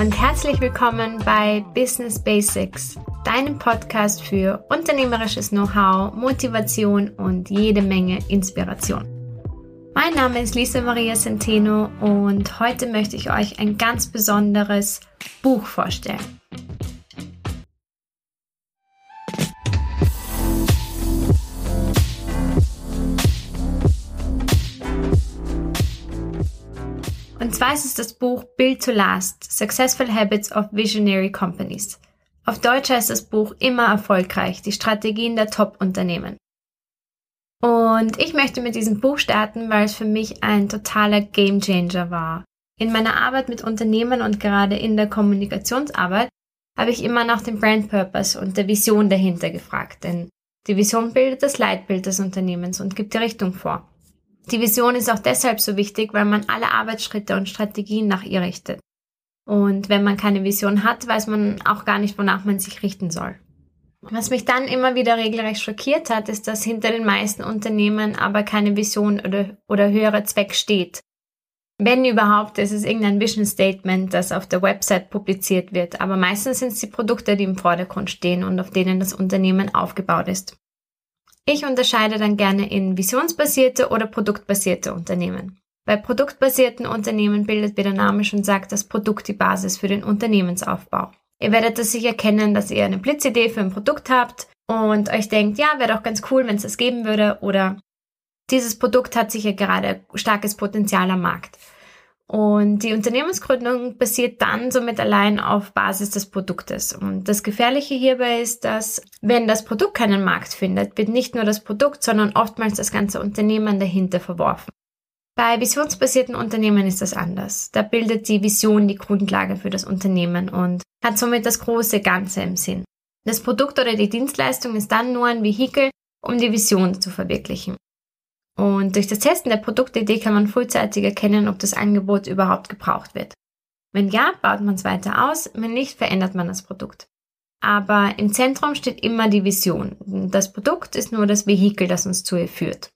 und herzlich willkommen bei Business Basics, deinem Podcast für unternehmerisches Know-how, Motivation und jede Menge Inspiration. Mein Name ist Lisa Maria Centeno und heute möchte ich euch ein ganz besonderes Buch vorstellen. Zwar ist das Buch Build to Last, Successful Habits of Visionary Companies. Auf Deutsch heißt das Buch immer erfolgreich, die Strategien der Top-Unternehmen. Und ich möchte mit diesem Buch starten, weil es für mich ein totaler Gamechanger war. In meiner Arbeit mit Unternehmen und gerade in der Kommunikationsarbeit habe ich immer nach dem Brand Purpose und der Vision dahinter gefragt, denn die Vision bildet das Leitbild des Unternehmens und gibt die Richtung vor. Die Vision ist auch deshalb so wichtig, weil man alle Arbeitsschritte und Strategien nach ihr richtet. Und wenn man keine Vision hat, weiß man auch gar nicht, wonach man sich richten soll. Was mich dann immer wieder regelrecht schockiert hat, ist, dass hinter den meisten Unternehmen aber keine Vision oder, oder höherer Zweck steht. Wenn überhaupt, ist es irgendein Vision Statement, das auf der Website publiziert wird, aber meistens sind es die Produkte, die im Vordergrund stehen und auf denen das Unternehmen aufgebaut ist. Ich unterscheide dann gerne in visionsbasierte oder produktbasierte Unternehmen. Bei produktbasierten Unternehmen bildet, wie der Name schon sagt, das Produkt die Basis für den Unternehmensaufbau. Ihr werdet das sicher kennen, dass ihr eine Blitzidee für ein Produkt habt und euch denkt, ja, wäre doch ganz cool, wenn es das geben würde oder dieses Produkt hat sicher gerade starkes Potenzial am Markt. Und die Unternehmensgründung basiert dann somit allein auf Basis des Produktes. Und das Gefährliche hierbei ist, dass wenn das Produkt keinen Markt findet, wird nicht nur das Produkt, sondern oftmals das ganze Unternehmen dahinter verworfen. Bei visionsbasierten Unternehmen ist das anders. Da bildet die Vision die Grundlage für das Unternehmen und hat somit das große Ganze im Sinn. Das Produkt oder die Dienstleistung ist dann nur ein Vehikel, um die Vision zu verwirklichen. Und durch das Testen der Produktidee kann man frühzeitig erkennen, ob das Angebot überhaupt gebraucht wird. Wenn ja, baut man es weiter aus, wenn nicht, verändert man das Produkt. Aber im Zentrum steht immer die Vision. Das Produkt ist nur das Vehikel, das uns zu ihr führt.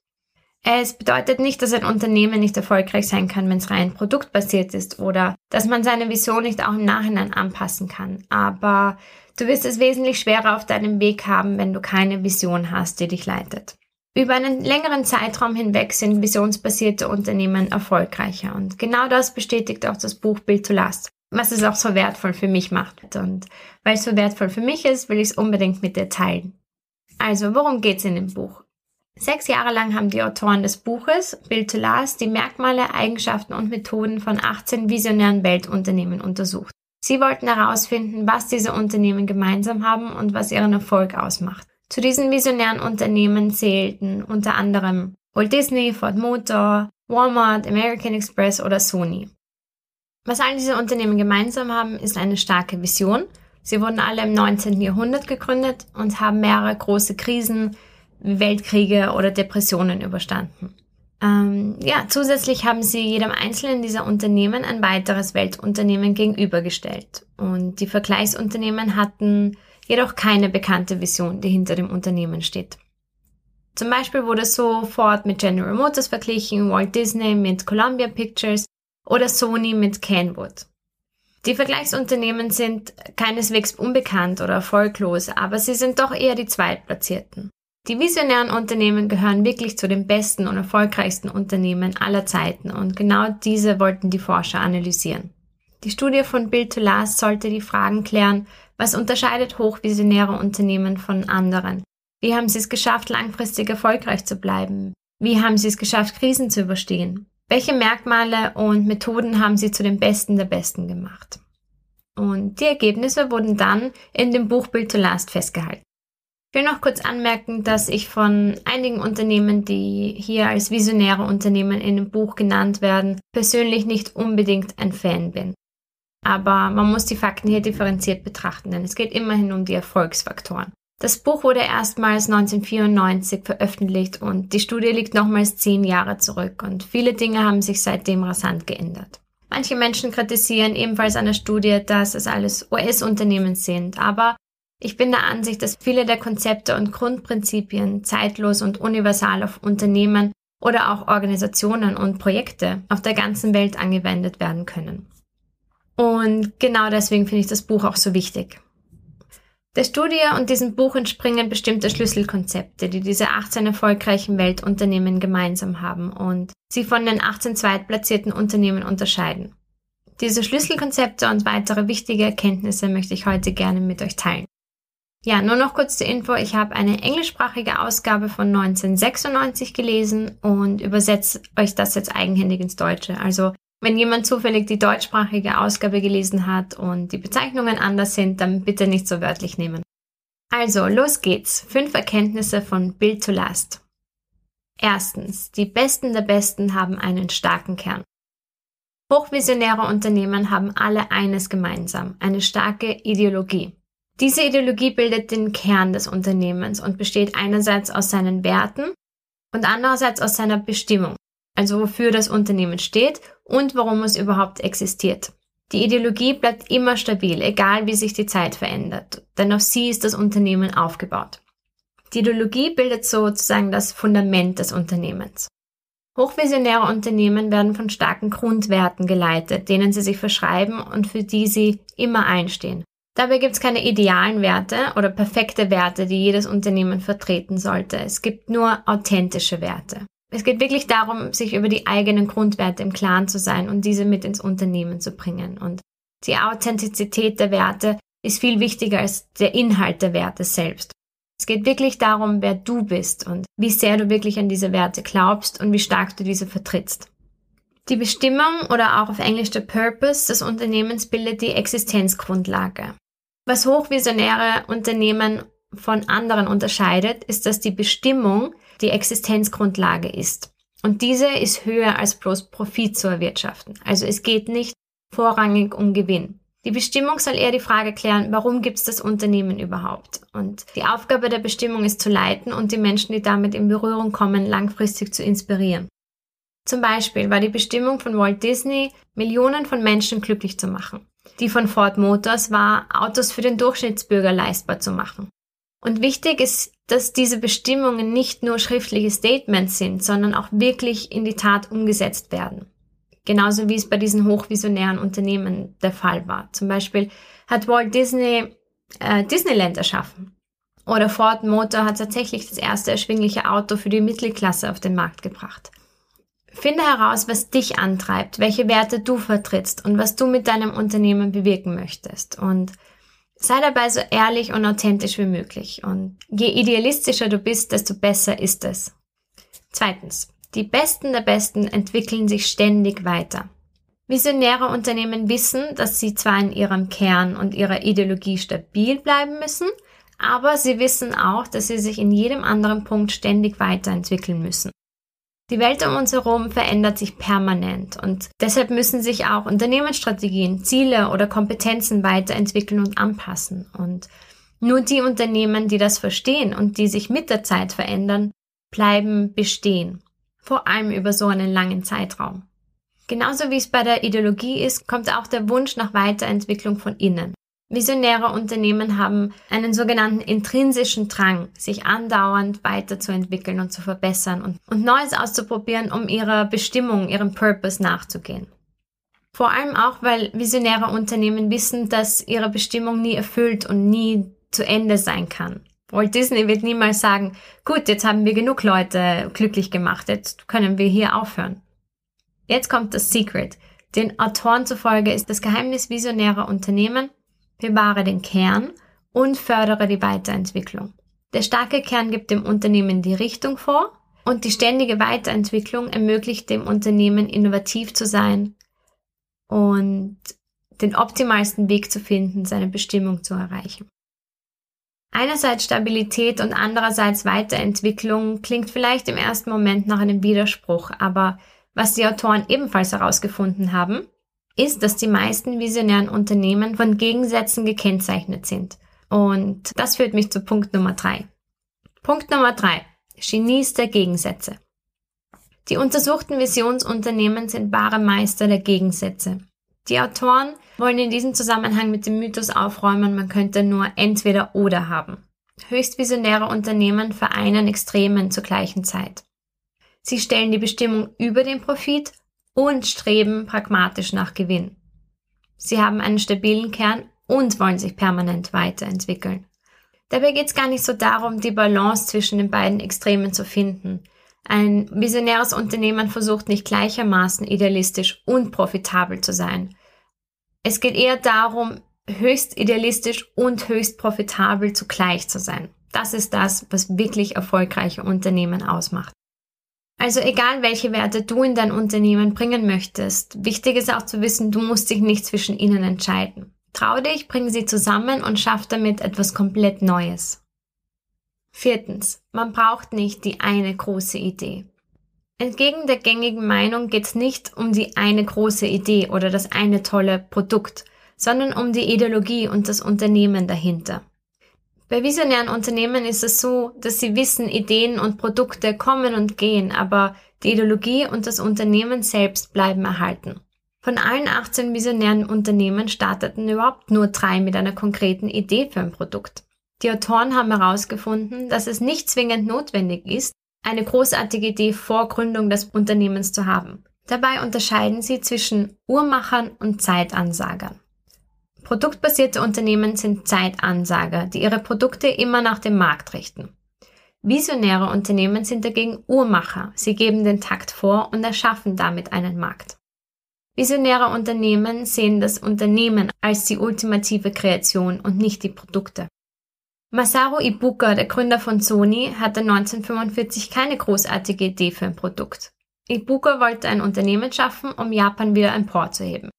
Es bedeutet nicht, dass ein Unternehmen nicht erfolgreich sein kann, wenn es rein produktbasiert ist oder dass man seine Vision nicht auch im Nachhinein anpassen kann. Aber du wirst es wesentlich schwerer auf deinem Weg haben, wenn du keine Vision hast, die dich leitet. Über einen längeren Zeitraum hinweg sind visionsbasierte Unternehmen erfolgreicher. Und genau das bestätigt auch das Buch Build to Last, was es auch so wertvoll für mich macht. Und weil es so wertvoll für mich ist, will ich es unbedingt mit dir teilen. Also, worum geht's in dem Buch? Sechs Jahre lang haben die Autoren des Buches Build to Last die Merkmale, Eigenschaften und Methoden von 18 visionären Weltunternehmen untersucht. Sie wollten herausfinden, was diese Unternehmen gemeinsam haben und was ihren Erfolg ausmacht. Zu diesen visionären Unternehmen zählten unter anderem Walt Disney, Ford Motor, Walmart, American Express oder Sony. Was all diese Unternehmen gemeinsam haben, ist eine starke Vision. Sie wurden alle im 19. Jahrhundert gegründet und haben mehrere große Krisen, Weltkriege oder Depressionen überstanden. Ähm, ja, zusätzlich haben sie jedem einzelnen dieser Unternehmen ein weiteres Weltunternehmen gegenübergestellt. Und die Vergleichsunternehmen hatten jedoch keine bekannte Vision, die hinter dem Unternehmen steht. Zum Beispiel wurde so Ford mit General Motors verglichen, Walt Disney mit Columbia Pictures oder Sony mit Kenwood. Die Vergleichsunternehmen sind keineswegs unbekannt oder erfolglos, aber sie sind doch eher die Zweitplatzierten. Die visionären Unternehmen gehören wirklich zu den besten und erfolgreichsten Unternehmen aller Zeiten und genau diese wollten die Forscher analysieren. Die Studie von Bill to Last sollte die Fragen klären, was unterscheidet hochvisionäre Unternehmen von anderen? Wie haben sie es geschafft, langfristig erfolgreich zu bleiben? Wie haben sie es geschafft, Krisen zu überstehen? Welche Merkmale und Methoden haben sie zu den Besten der Besten gemacht? Und die Ergebnisse wurden dann in dem Buch Build to Last festgehalten. Ich will noch kurz anmerken, dass ich von einigen Unternehmen, die hier als visionäre Unternehmen in dem Buch genannt werden, persönlich nicht unbedingt ein Fan bin. Aber man muss die Fakten hier differenziert betrachten, denn es geht immerhin um die Erfolgsfaktoren. Das Buch wurde erstmals 1994 veröffentlicht und die Studie liegt nochmals zehn Jahre zurück und viele Dinge haben sich seitdem rasant geändert. Manche Menschen kritisieren ebenfalls an der Studie, dass es alles US-Unternehmen sind, aber ich bin der Ansicht, dass viele der Konzepte und Grundprinzipien zeitlos und universal auf Unternehmen oder auch Organisationen und Projekte auf der ganzen Welt angewendet werden können. Und genau deswegen finde ich das Buch auch so wichtig. Der Studie und diesem Buch entspringen bestimmte Schlüsselkonzepte, die diese 18 erfolgreichen Weltunternehmen gemeinsam haben und sie von den 18 zweitplatzierten Unternehmen unterscheiden. Diese Schlüsselkonzepte und weitere wichtige Erkenntnisse möchte ich heute gerne mit euch teilen. Ja, nur noch kurz zur Info. Ich habe eine englischsprachige Ausgabe von 1996 gelesen und übersetze euch das jetzt eigenhändig ins Deutsche. Also wenn jemand zufällig die deutschsprachige Ausgabe gelesen hat und die Bezeichnungen anders sind, dann bitte nicht so wörtlich nehmen. Also, los geht's. Fünf Erkenntnisse von Build to Last. Erstens, die Besten der Besten haben einen starken Kern. Hochvisionäre Unternehmen haben alle eines gemeinsam, eine starke Ideologie. Diese Ideologie bildet den Kern des Unternehmens und besteht einerseits aus seinen Werten und andererseits aus seiner Bestimmung, also wofür das Unternehmen steht und warum es überhaupt existiert. Die Ideologie bleibt immer stabil, egal wie sich die Zeit verändert, denn auf sie ist das Unternehmen aufgebaut. Die Ideologie bildet sozusagen das Fundament des Unternehmens. Hochvisionäre Unternehmen werden von starken Grundwerten geleitet, denen sie sich verschreiben und für die sie immer einstehen. Dabei gibt es keine idealen Werte oder perfekte Werte, die jedes Unternehmen vertreten sollte. Es gibt nur authentische Werte. Es geht wirklich darum, sich über die eigenen Grundwerte im Klaren zu sein und diese mit ins Unternehmen zu bringen. Und die Authentizität der Werte ist viel wichtiger als der Inhalt der Werte selbst. Es geht wirklich darum, wer du bist und wie sehr du wirklich an diese Werte glaubst und wie stark du diese vertrittst. Die Bestimmung oder auch auf Englisch der Purpose des Unternehmens bildet die Existenzgrundlage. Was hochvisionäre Unternehmen von anderen unterscheidet, ist, dass die Bestimmung die Existenzgrundlage ist. Und diese ist höher als bloß Profit zu erwirtschaften. Also es geht nicht vorrangig um Gewinn. Die Bestimmung soll eher die Frage klären, warum gibt es das Unternehmen überhaupt? Und die Aufgabe der Bestimmung ist zu leiten und die Menschen, die damit in Berührung kommen, langfristig zu inspirieren. Zum Beispiel war die Bestimmung von Walt Disney, Millionen von Menschen glücklich zu machen. Die von Ford Motors war, Autos für den Durchschnittsbürger leistbar zu machen. Und wichtig ist, dass diese Bestimmungen nicht nur schriftliche Statements sind, sondern auch wirklich in die Tat umgesetzt werden. Genauso wie es bei diesen hochvisionären Unternehmen der Fall war. Zum Beispiel hat Walt Disney äh, Disneyland erschaffen. Oder Ford Motor hat tatsächlich das erste erschwingliche Auto für die Mittelklasse auf den Markt gebracht. Finde heraus, was dich antreibt, welche Werte du vertrittst und was du mit deinem Unternehmen bewirken möchtest. Und sei dabei so ehrlich und authentisch wie möglich. Und je idealistischer du bist, desto besser ist es. Zweitens, die Besten der Besten entwickeln sich ständig weiter. Visionäre Unternehmen wissen, dass sie zwar in ihrem Kern und ihrer Ideologie stabil bleiben müssen, aber sie wissen auch, dass sie sich in jedem anderen Punkt ständig weiterentwickeln müssen. Die Welt um uns herum verändert sich permanent und deshalb müssen sich auch Unternehmensstrategien, Ziele oder Kompetenzen weiterentwickeln und anpassen. Und nur die Unternehmen, die das verstehen und die sich mit der Zeit verändern, bleiben bestehen vor allem über so einen langen Zeitraum. Genauso wie es bei der Ideologie ist, kommt auch der Wunsch nach Weiterentwicklung von innen. Visionäre Unternehmen haben einen sogenannten intrinsischen Drang, sich andauernd weiterzuentwickeln und zu verbessern und, und Neues auszuprobieren, um ihrer Bestimmung, ihrem Purpose nachzugehen. Vor allem auch, weil visionäre Unternehmen wissen, dass ihre Bestimmung nie erfüllt und nie zu Ende sein kann. Walt Disney wird niemals sagen, gut, jetzt haben wir genug Leute glücklich gemacht, jetzt können wir hier aufhören. Jetzt kommt das Secret. Den Autoren zufolge ist das Geheimnis visionärer Unternehmen, bewahre den Kern und fördere die Weiterentwicklung. Der starke Kern gibt dem Unternehmen die Richtung vor und die ständige Weiterentwicklung ermöglicht dem Unternehmen innovativ zu sein und den optimalsten Weg zu finden, seine Bestimmung zu erreichen. Einerseits Stabilität und andererseits Weiterentwicklung klingt vielleicht im ersten Moment nach einem Widerspruch, aber was die Autoren ebenfalls herausgefunden haben, ist, dass die meisten visionären Unternehmen von Gegensätzen gekennzeichnet sind. Und das führt mich zu Punkt Nummer drei. Punkt Nummer drei. Genies der Gegensätze. Die untersuchten Visionsunternehmen sind wahre Meister der Gegensätze. Die Autoren wollen in diesem Zusammenhang mit dem Mythos aufräumen, man könnte nur entweder oder haben. Höchstvisionäre Unternehmen vereinen Extremen zur gleichen Zeit. Sie stellen die Bestimmung über den Profit und streben pragmatisch nach Gewinn. Sie haben einen stabilen Kern und wollen sich permanent weiterentwickeln. Dabei geht es gar nicht so darum, die Balance zwischen den beiden Extremen zu finden. Ein visionäres Unternehmen versucht nicht gleichermaßen idealistisch und profitabel zu sein. Es geht eher darum, höchst idealistisch und höchst profitabel zugleich zu sein. Das ist das, was wirklich erfolgreiche Unternehmen ausmacht. Also egal, welche Werte du in dein Unternehmen bringen möchtest, wichtig ist auch zu wissen, du musst dich nicht zwischen ihnen entscheiden. Trau dich, bring sie zusammen und schaff damit etwas komplett Neues. Viertens, man braucht nicht die eine große Idee. Entgegen der gängigen Meinung geht es nicht um die eine große Idee oder das eine tolle Produkt, sondern um die Ideologie und das Unternehmen dahinter. Bei visionären Unternehmen ist es so, dass sie wissen, Ideen und Produkte kommen und gehen, aber die Ideologie und das Unternehmen selbst bleiben erhalten. Von allen 18 visionären Unternehmen starteten überhaupt nur drei mit einer konkreten Idee für ein Produkt. Die Autoren haben herausgefunden, dass es nicht zwingend notwendig ist, eine großartige Idee vor Gründung des Unternehmens zu haben. Dabei unterscheiden sie zwischen Uhrmachern und Zeitansagern. Produktbasierte Unternehmen sind Zeitansager, die ihre Produkte immer nach dem Markt richten. Visionäre Unternehmen sind dagegen Uhrmacher. Sie geben den Takt vor und erschaffen damit einen Markt. Visionäre Unternehmen sehen das Unternehmen als die ultimative Kreation und nicht die Produkte. Masaru Ibuka, der Gründer von Sony, hatte 1945 keine großartige Idee für ein Produkt. Ibuka wollte ein Unternehmen schaffen, um Japan wieder emporzuheben.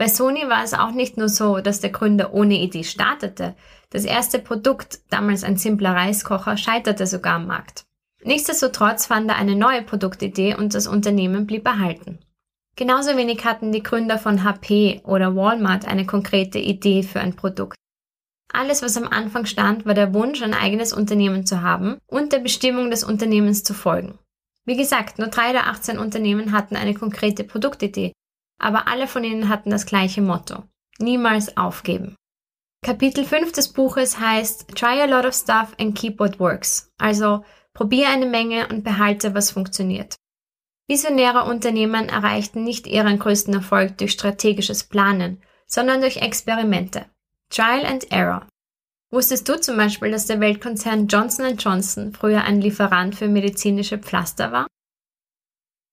Bei Sony war es auch nicht nur so, dass der Gründer ohne Idee startete. Das erste Produkt, damals ein simpler Reiskocher, scheiterte sogar am Markt. Nichtsdestotrotz fand er eine neue Produktidee und das Unternehmen blieb erhalten. Genauso wenig hatten die Gründer von HP oder Walmart eine konkrete Idee für ein Produkt. Alles, was am Anfang stand, war der Wunsch, ein eigenes Unternehmen zu haben und der Bestimmung des Unternehmens zu folgen. Wie gesagt, nur drei der 18 Unternehmen hatten eine konkrete Produktidee, aber alle von ihnen hatten das gleiche Motto. Niemals aufgeben. Kapitel 5 des Buches heißt Try a lot of stuff and keep what works. Also probiere eine Menge und behalte, was funktioniert. Visionäre Unternehmen erreichten nicht ihren größten Erfolg durch strategisches Planen, sondern durch Experimente. Trial and Error. Wusstest du zum Beispiel, dass der Weltkonzern Johnson Johnson früher ein Lieferant für medizinische Pflaster war?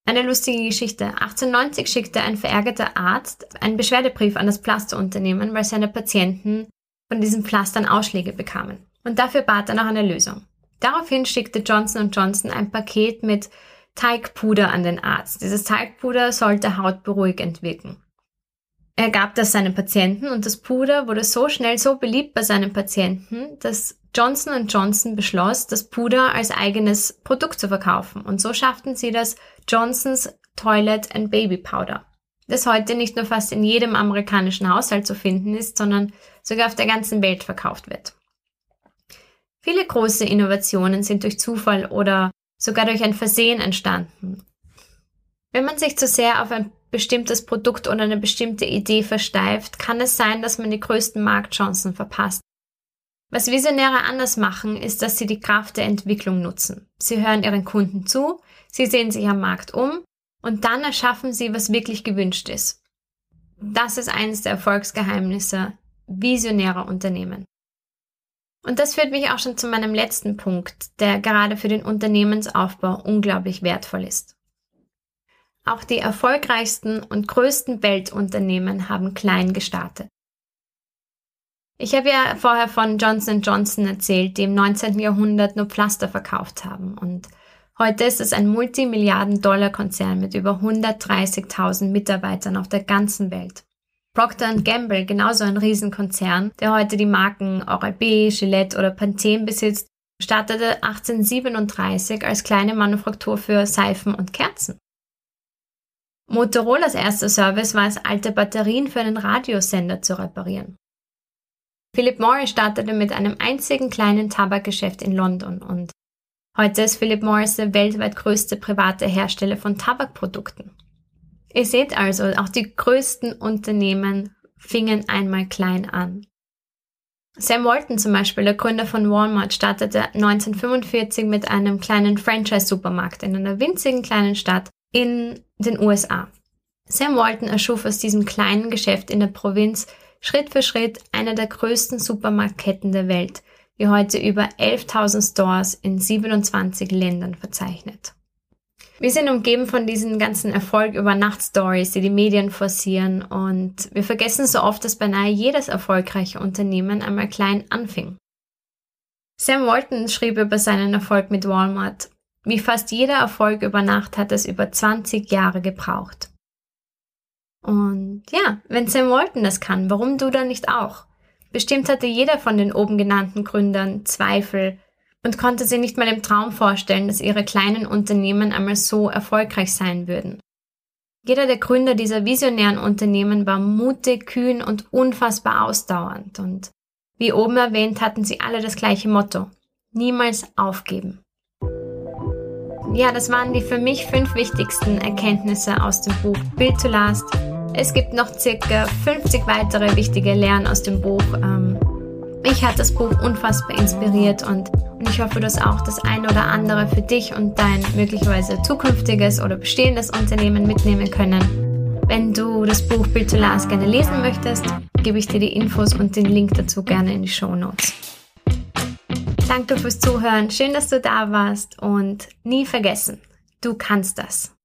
Eine lustige Geschichte. 1890 schickte ein verärgerter Arzt einen Beschwerdebrief an das Pflasterunternehmen, weil seine Patienten von diesen Pflastern Ausschläge bekamen. Und dafür bat er nach einer Lösung. Daraufhin schickte Johnson Johnson ein Paket mit Teigpuder an den Arzt. Dieses Teigpuder sollte hautberuhigend wirken. Er gab das seinen Patienten und das Puder wurde so schnell so beliebt bei seinen Patienten, dass Johnson Johnson beschloss, das Puder als eigenes Produkt zu verkaufen. Und so schafften sie das Johnson's Toilet and Baby Powder, das heute nicht nur fast in jedem amerikanischen Haushalt zu finden ist, sondern sogar auf der ganzen Welt verkauft wird. Viele große Innovationen sind durch Zufall oder sogar durch ein Versehen entstanden. Wenn man sich zu sehr auf ein bestimmtes Produkt oder eine bestimmte Idee versteift, kann es sein, dass man die größten Marktchancen verpasst. Was Visionäre anders machen, ist, dass sie die Kraft der Entwicklung nutzen. Sie hören ihren Kunden zu, sie sehen sich am Markt um und dann erschaffen sie, was wirklich gewünscht ist. Das ist eines der Erfolgsgeheimnisse visionärer Unternehmen. Und das führt mich auch schon zu meinem letzten Punkt, der gerade für den Unternehmensaufbau unglaublich wertvoll ist. Auch die erfolgreichsten und größten Weltunternehmen haben klein gestartet. Ich habe ja vorher von Johnson Johnson erzählt, die im 19. Jahrhundert nur Pflaster verkauft haben. Und heute ist es ein Multimilliarden-Dollar-Konzern mit über 130.000 Mitarbeitern auf der ganzen Welt. Procter Gamble, genauso ein Riesenkonzern, der heute die Marken Oral-B, Gillette oder Pantene besitzt, startete 1837 als kleine Manufaktur für Seifen und Kerzen. Motorolas erster Service war es, alte Batterien für einen Radiosender zu reparieren. Philip Morris startete mit einem einzigen kleinen Tabakgeschäft in London und heute ist Philip Morris der weltweit größte private Hersteller von Tabakprodukten. Ihr seht also, auch die größten Unternehmen fingen einmal klein an. Sam Walton zum Beispiel, der Gründer von Walmart, startete 1945 mit einem kleinen Franchise-Supermarkt in einer winzigen kleinen Stadt in den USA. Sam Walton erschuf aus diesem kleinen Geschäft in der Provinz Schritt für Schritt eine der größten Supermarktketten der Welt, die heute über 11.000 Stores in 27 Ländern verzeichnet. Wir sind umgeben von diesen ganzen Erfolg über Nacht Stories, die die Medien forcieren und wir vergessen so oft, dass beinahe jedes erfolgreiche Unternehmen einmal klein anfing. Sam Walton schrieb über seinen Erfolg mit Walmart, wie fast jeder Erfolg über Nacht hat es über 20 Jahre gebraucht. Und ja, wenn Sam Walton das kann, warum du dann nicht auch? Bestimmt hatte jeder von den oben genannten Gründern Zweifel und konnte sich nicht mal im Traum vorstellen, dass ihre kleinen Unternehmen einmal so erfolgreich sein würden. Jeder der Gründer dieser visionären Unternehmen war mutig, kühn und unfassbar ausdauernd und wie oben erwähnt hatten sie alle das gleiche Motto. Niemals aufgeben. Ja, das waren die für mich fünf wichtigsten Erkenntnisse aus dem Buch Build to Last. Es gibt noch circa 50 weitere wichtige Lehren aus dem Buch. Ähm, mich hat das Buch unfassbar inspiriert und, und ich hoffe, dass auch das eine oder andere für dich und dein möglicherweise zukünftiges oder bestehendes Unternehmen mitnehmen können. Wenn du das Buch Build to Last gerne lesen möchtest, gebe ich dir die Infos und den Link dazu gerne in die Show Notes. Danke fürs Zuhören, schön, dass du da warst und nie vergessen, du kannst das.